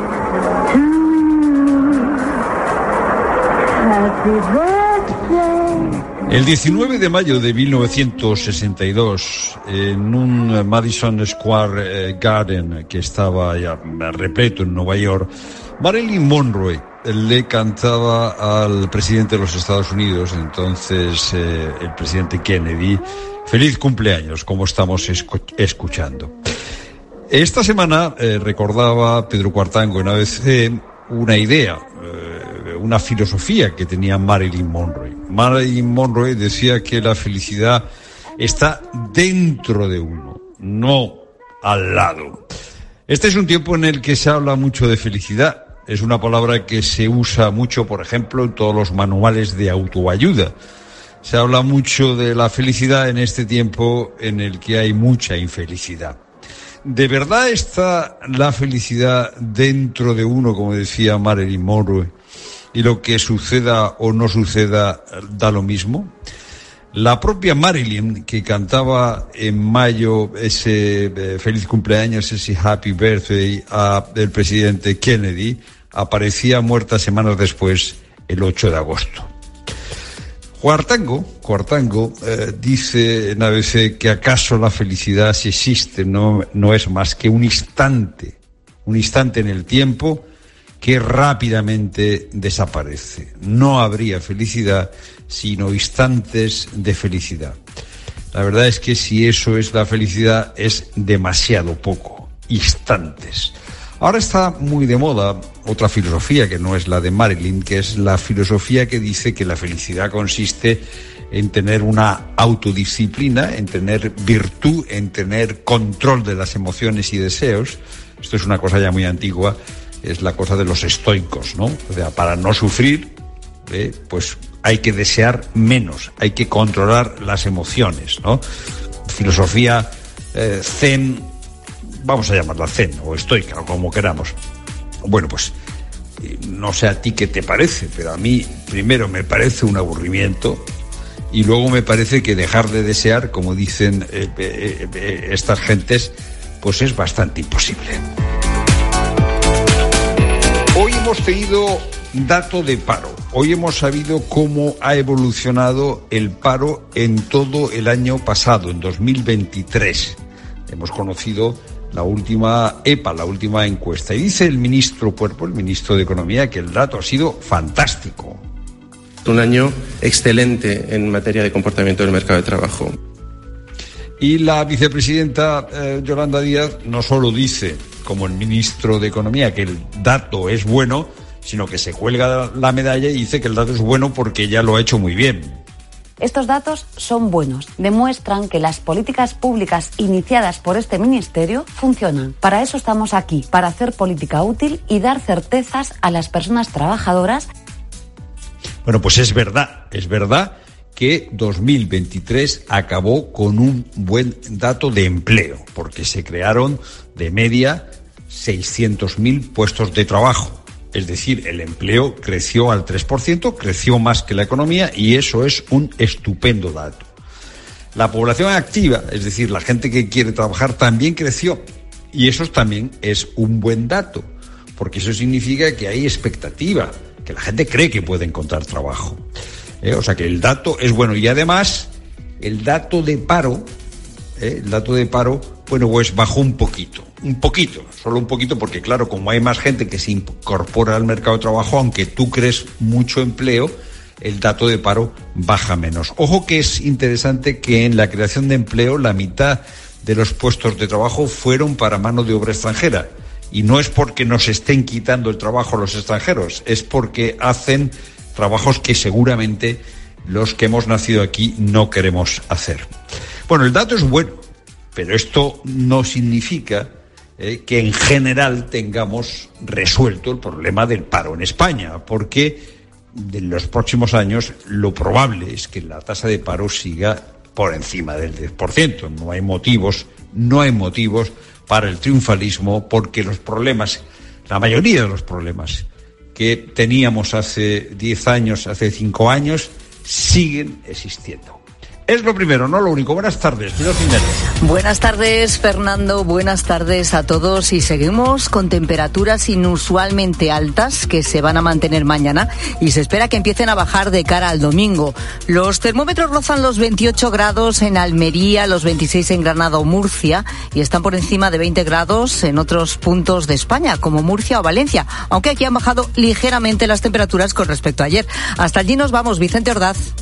El 19 de mayo de 1962, en un Madison Square eh, Garden que estaba ya repleto en Nueva York, Marilyn Monroe le cantaba al presidente de los Estados Unidos, entonces eh, el presidente Kennedy, feliz cumpleaños, como estamos escu- escuchando. Esta semana eh, recordaba Pedro Cuartango en ABC una idea, eh, una filosofía que tenía Marilyn Monroe. Marilyn Monroe decía que la felicidad está dentro de uno, no al lado. Este es un tiempo en el que se habla mucho de felicidad. Es una palabra que se usa mucho, por ejemplo, en todos los manuales de autoayuda. Se habla mucho de la felicidad en este tiempo en el que hay mucha infelicidad. ¿De verdad está la felicidad dentro de uno, como decía Marilyn Monroe, y lo que suceda o no suceda da lo mismo? La propia Marilyn, que cantaba en mayo ese eh, feliz cumpleaños, ese happy birthday a el presidente Kennedy, aparecía muerta semanas después, el 8 de agosto. Cuartango, Cuartango eh, dice en ABC que acaso la felicidad si existe no, no es más que un instante, un instante en el tiempo que rápidamente desaparece. No habría felicidad sino instantes de felicidad. La verdad es que si eso es la felicidad es demasiado poco, instantes. Ahora está muy de moda otra filosofía que no es la de Marilyn, que es la filosofía que dice que la felicidad consiste en tener una autodisciplina, en tener virtud, en tener control de las emociones y deseos. Esto es una cosa ya muy antigua, es la cosa de los estoicos, ¿no? O sea, para no sufrir, ¿eh? pues hay que desear menos, hay que controlar las emociones, ¿no? Filosofía eh, zen, vamos a llamarla zen o estoica o como queramos. Bueno, pues eh, no sé a ti qué te parece, pero a mí primero me parece un aburrimiento y luego me parece que dejar de desear, como dicen estas gentes, pues es bastante imposible. Hoy hemos tenido dato de paro. hoy hemos sabido cómo ha evolucionado el paro en todo el año pasado, en 2023. Hemos conocido la última EPA, la última encuesta. Y dice el ministro Puerpo, el ministro de Economía, que el dato ha sido fantástico. Un año excelente en materia de comportamiento del mercado de trabajo. Y la vicepresidenta eh, Yolanda Díaz no solo dice, como el ministro de Economía, que el dato es bueno, sino que se cuelga la medalla y dice que el dato es bueno porque ya lo ha hecho muy bien. Estos datos son buenos, demuestran que las políticas públicas iniciadas por este Ministerio funcionan. Para eso estamos aquí, para hacer política útil y dar certezas a las personas trabajadoras. Bueno, pues es verdad, es verdad que 2023 acabó con un buen dato de empleo, porque se crearon de media 600.000 puestos de trabajo. Es decir, el empleo creció al 3%, creció más que la economía y eso es un estupendo dato. La población activa, es decir, la gente que quiere trabajar, también creció y eso también es un buen dato, porque eso significa que hay expectativa, que la gente cree que puede encontrar trabajo. ¿Eh? O sea que el dato es bueno y además el dato de paro, ¿eh? el dato de paro, bueno, pues bajó un poquito un poquito, solo un poquito, porque claro, como hay más gente que se incorpora al mercado de trabajo, aunque tú crees mucho empleo, el dato de paro baja menos. Ojo que es interesante que en la creación de empleo la mitad de los puestos de trabajo fueron para mano de obra extranjera. Y no es porque nos estén quitando el trabajo los extranjeros, es porque hacen trabajos que seguramente los que hemos nacido aquí no queremos hacer. Bueno, el dato es bueno, pero esto no significa eh, que en general tengamos resuelto el problema del paro en España, porque en los próximos años lo probable es que la tasa de paro siga por encima del 10%. No hay motivos, no hay motivos para el triunfalismo porque los problemas, la mayoría de los problemas que teníamos hace 10 años, hace 5 años, siguen existiendo. Es lo primero, no lo único. Buenas tardes, Buenas tardes, Fernando. Buenas tardes a todos. Y seguimos con temperaturas inusualmente altas que se van a mantener mañana y se espera que empiecen a bajar de cara al domingo. Los termómetros rozan los 28 grados en Almería, los 26 en Granada o Murcia y están por encima de 20 grados en otros puntos de España, como Murcia o Valencia, aunque aquí han bajado ligeramente las temperaturas con respecto a ayer. Hasta allí nos vamos, Vicente Ordaz.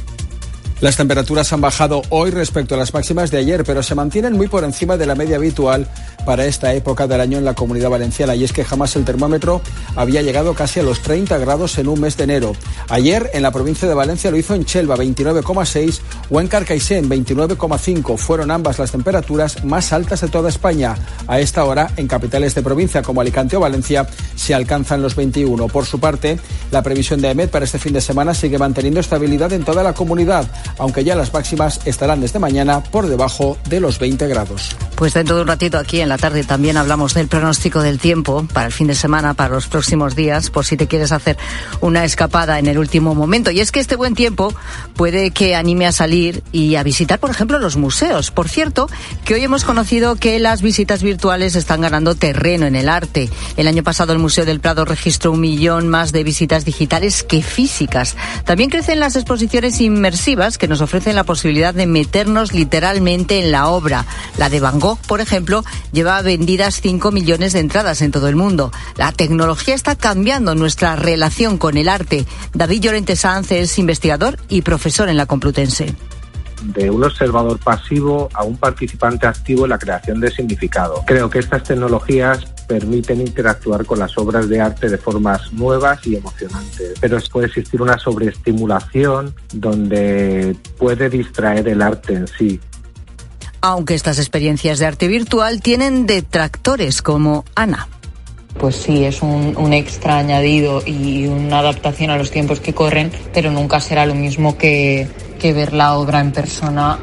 Las temperaturas han bajado hoy respecto a las máximas de ayer, pero se mantienen muy por encima de la media habitual para esta época del año en la comunidad valenciana. Y es que jamás el termómetro había llegado casi a los 30 grados en un mes de enero. Ayer en la provincia de Valencia lo hizo en Chelva 29,6 o en Carcaixent 29,5. Fueron ambas las temperaturas más altas de toda España. A esta hora en capitales de provincia como Alicante o Valencia se alcanzan los 21. Por su parte, la previsión de EMED para este fin de semana sigue manteniendo estabilidad en toda la comunidad aunque ya las máximas estarán desde mañana por debajo de los 20 grados. Pues dentro de un ratito aquí en la tarde también hablamos del pronóstico del tiempo para el fin de semana, para los próximos días, por si te quieres hacer una escapada en el último momento. Y es que este buen tiempo puede que anime a salir y a visitar, por ejemplo, los museos. Por cierto, que hoy hemos conocido que las visitas virtuales están ganando terreno en el arte. El año pasado el Museo del Prado registró un millón más de visitas digitales que físicas. También crecen las exposiciones inmersivas que nos ofrecen la posibilidad de meternos literalmente en la obra. La de Van Gogh, por ejemplo, lleva vendidas 5 millones de entradas en todo el mundo. La tecnología está cambiando nuestra relación con el arte. David Llorente Sanz es investigador y profesor en la Complutense de un observador pasivo a un participante activo en la creación de significado. Creo que estas tecnologías permiten interactuar con las obras de arte de formas nuevas y emocionantes. Pero puede existir una sobreestimulación donde puede distraer el arte en sí. Aunque estas experiencias de arte virtual tienen detractores como Ana pues sí, es un, un, extra añadido y una adaptación a los tiempos que corren, pero nunca será lo mismo que, que ver la obra en persona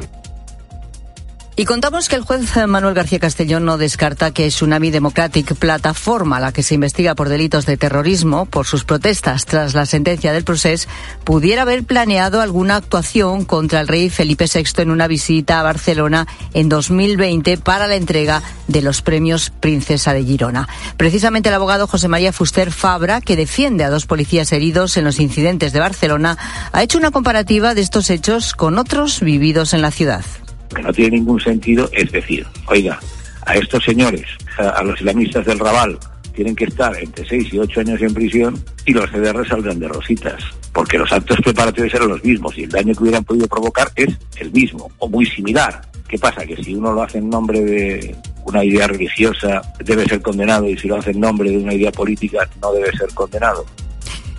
Y contamos que el juez Manuel García Castellón no descarta que Tsunami Democratic, plataforma la que se investiga por delitos de terrorismo por sus protestas tras la sentencia del proceso, pudiera haber planeado alguna actuación contra el rey Felipe VI en una visita a Barcelona en 2020 para la entrega de los premios Princesa de Girona. Precisamente el abogado José María Fuster Fabra, que defiende a dos policías heridos en los incidentes de Barcelona, ha hecho una comparativa de estos hechos con otros vividos en la ciudad que no tiene ningún sentido es decir, oiga, a estos señores, a, los islamistas del Raval, tienen que estar entre 6 y 8 años en prisión y los CDR saldrán de rositas, porque los actos preparatorios eran los mismos y el daño que hubieran podido provocar es el mismo o muy similar. ¿Qué pasa? Que si uno lo hace en nombre de una idea religiosa debe ser condenado y si lo hace en nombre de una idea política no debe ser condenado.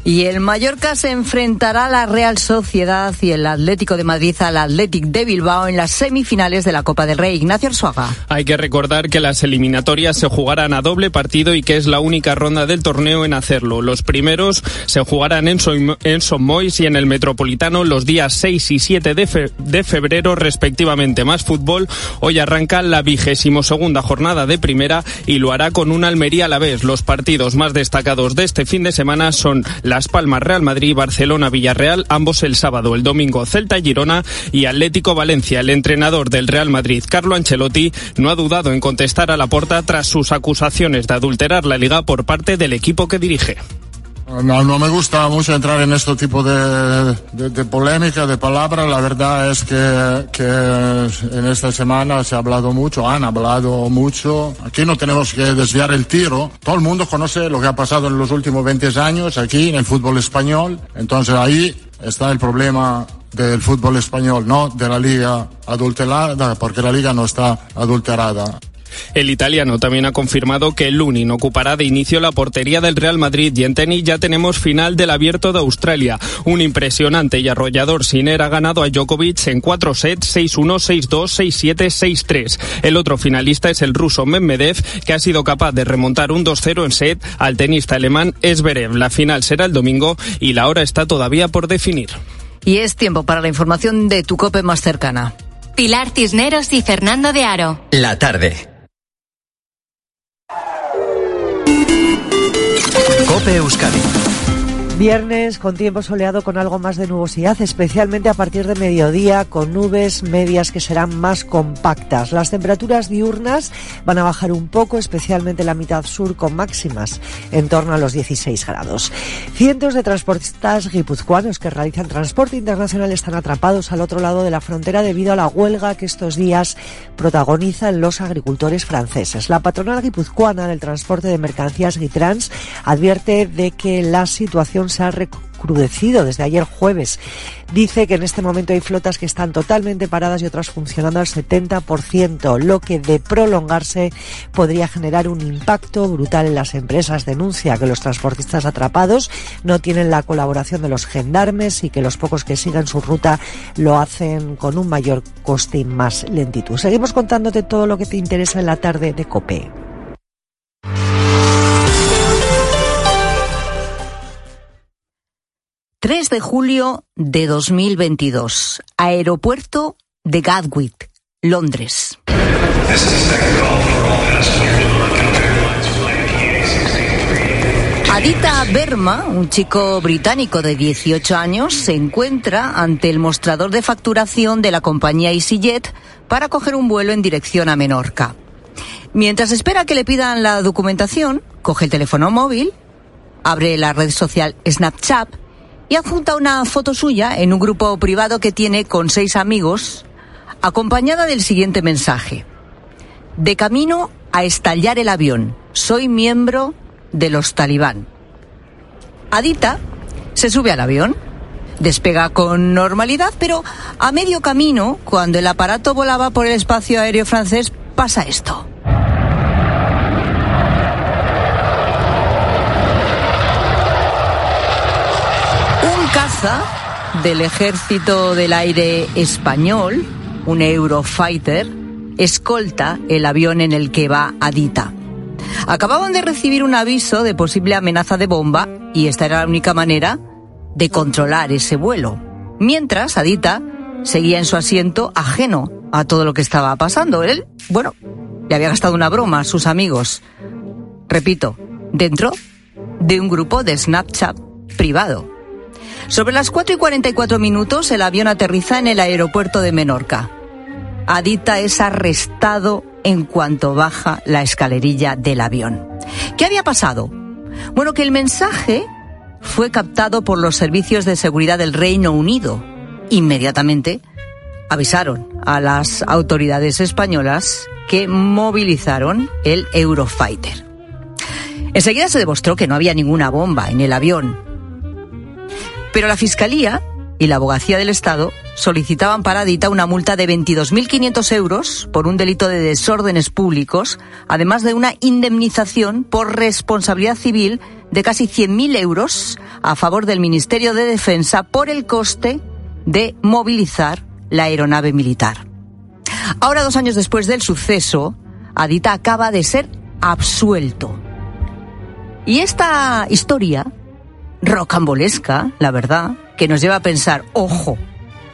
Y el Mallorca se enfrentará a la Real Sociedad y el Atlético de Madrid al Athletic de Bilbao en las semifinales de la Copa del Rey. Ignacio Arzuaga. Hay que recordar que las eliminatorias se jugarán a doble partido y que es la única ronda del torneo en hacerlo. Los primeros se jugarán en, Somois y en el Metropolitano los días 6 y 7 de, febrero respectivamente. Más fútbol. Hoy arranca la vigésimo segunda jornada de primera y lo hará con una Almería a la vez. Los partidos más destacados de este fin de semana son la las Palmas Real Madrid, Barcelona Villarreal, ambos el sábado, el domingo Celta Girona y Atlético Valencia. El entrenador del Real Madrid, Carlo Ancelotti, no ha dudado en contestar a la porta tras sus acusaciones de adulterar la liga por parte del equipo que dirige. No, no me gusta mucho entrar en este tipo de, de, polémica, de palabras. La verdad es que, que, en esta semana se ha hablado mucho, han hablado mucho. Aquí no tenemos que desviar el tiro. Todo el mundo conoce lo que ha pasado en los últimos 20 años aquí en el fútbol español. Entonces ahí está el problema del fútbol español, no de la liga adulterada, porque la liga no está adulterada. El italiano también ha confirmado que Lunin ocupará de inicio la portería del Real Madrid y en tenis ya tenemos final del Abierto de Australia. Un impresionante y arrollador Sinner ha ganado a Djokovic en cuatro sets 6-1, 6-2, 6-7, 6-3. El otro finalista es el ruso Medvedev que ha sido capaz de remontar un 2-0 en set al tenista alemán Esberev. La final será el domingo y la hora está todavía por definir. Y es tiempo para la información de tu cope más cercana. Pilar Cisneros y Fernando de Aro. La tarde. Cope Euskadi. Viernes con tiempo soleado con algo más de nubosidad, especialmente a partir de mediodía con nubes medias que serán más compactas. Las temperaturas diurnas van a bajar un poco, especialmente en la mitad sur con máximas en torno a los 16 grados. Cientos de transportistas guipuzcoanos que realizan transporte internacional están atrapados al otro lado de la frontera debido a la huelga que estos días protagonizan los agricultores franceses. La patronal guipuzcoana del transporte de mercancías Gitrans advierte de que la situación se ha recrudecido desde ayer jueves. Dice que en este momento hay flotas que están totalmente paradas y otras funcionando al 70%, lo que de prolongarse podría generar un impacto brutal en las empresas. Denuncia que los transportistas atrapados no tienen la colaboración de los gendarmes y que los pocos que sigan su ruta lo hacen con un mayor coste y más lentitud. Seguimos contándote todo lo que te interesa en la tarde de COPE. 3 de julio de 2022. Aeropuerto de Gatwick, Londres. Adita Berma, un chico británico de 18 años, se encuentra ante el mostrador de facturación de la compañía EasyJet para coger un vuelo en dirección a Menorca. Mientras espera que le pidan la documentación, coge el teléfono móvil, abre la red social Snapchat y adjunta una foto suya en un grupo privado que tiene con seis amigos, acompañada del siguiente mensaje. De camino a estallar el avión. Soy miembro de los talibán. Adita se sube al avión, despega con normalidad, pero a medio camino, cuando el aparato volaba por el espacio aéreo francés, pasa esto. Del Ejército del Aire Español, un Eurofighter, escolta el avión en el que va Adita. Acababan de recibir un aviso de posible amenaza de bomba y esta era la única manera de controlar ese vuelo. Mientras Adita seguía en su asiento ajeno a todo lo que estaba pasando. Él, bueno, le había gastado una broma a sus amigos. Repito, dentro de un grupo de Snapchat privado. Sobre las 4 y 44 minutos, el avión aterriza en el aeropuerto de Menorca. Adita es arrestado en cuanto baja la escalerilla del avión. ¿Qué había pasado? Bueno, que el mensaje fue captado por los servicios de seguridad del Reino Unido. Inmediatamente avisaron a las autoridades españolas que movilizaron el Eurofighter. Enseguida se demostró que no había ninguna bomba en el avión. Pero la Fiscalía y la Abogacía del Estado solicitaban para Adita una multa de 22.500 euros por un delito de desórdenes públicos, además de una indemnización por responsabilidad civil de casi 100.000 euros a favor del Ministerio de Defensa por el coste de movilizar la aeronave militar. Ahora, dos años después del suceso, Adita acaba de ser absuelto. Y esta historia, rocambolesca, la verdad, que nos lleva a pensar, ojo,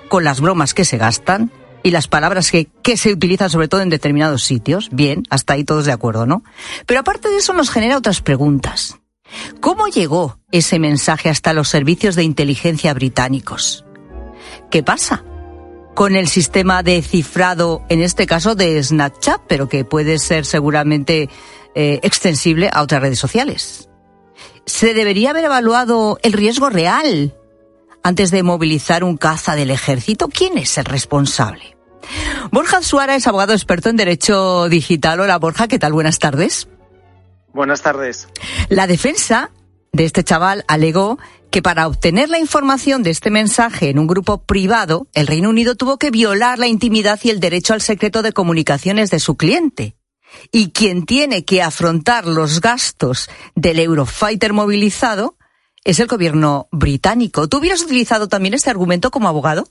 con las bromas que se gastan y las palabras que, que se utilizan sobre todo en determinados sitios, bien, hasta ahí todos de acuerdo, ¿no? Pero aparte de eso nos genera otras preguntas. ¿Cómo llegó ese mensaje hasta los servicios de inteligencia británicos? ¿Qué pasa? con el sistema de cifrado, en este caso de Snapchat, pero que puede ser seguramente eh, extensible a otras redes sociales. Se debería haber evaluado el riesgo real antes de movilizar un caza del ejército. ¿Quién es el responsable? Borja Suara es abogado experto en Derecho Digital. Hola Borja, ¿qué tal? Buenas tardes. Buenas tardes. La defensa de este chaval alegó que para obtener la información de este mensaje en un grupo privado, el Reino Unido tuvo que violar la intimidad y el derecho al secreto de comunicaciones de su cliente. Y quien tiene que afrontar los gastos del Eurofighter movilizado es el gobierno británico. ¿Tú hubieras utilizado también este argumento como abogado?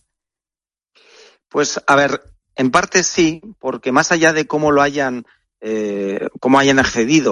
Pues, a ver, en parte sí, porque más allá de cómo lo hayan, eh, cómo hayan accedido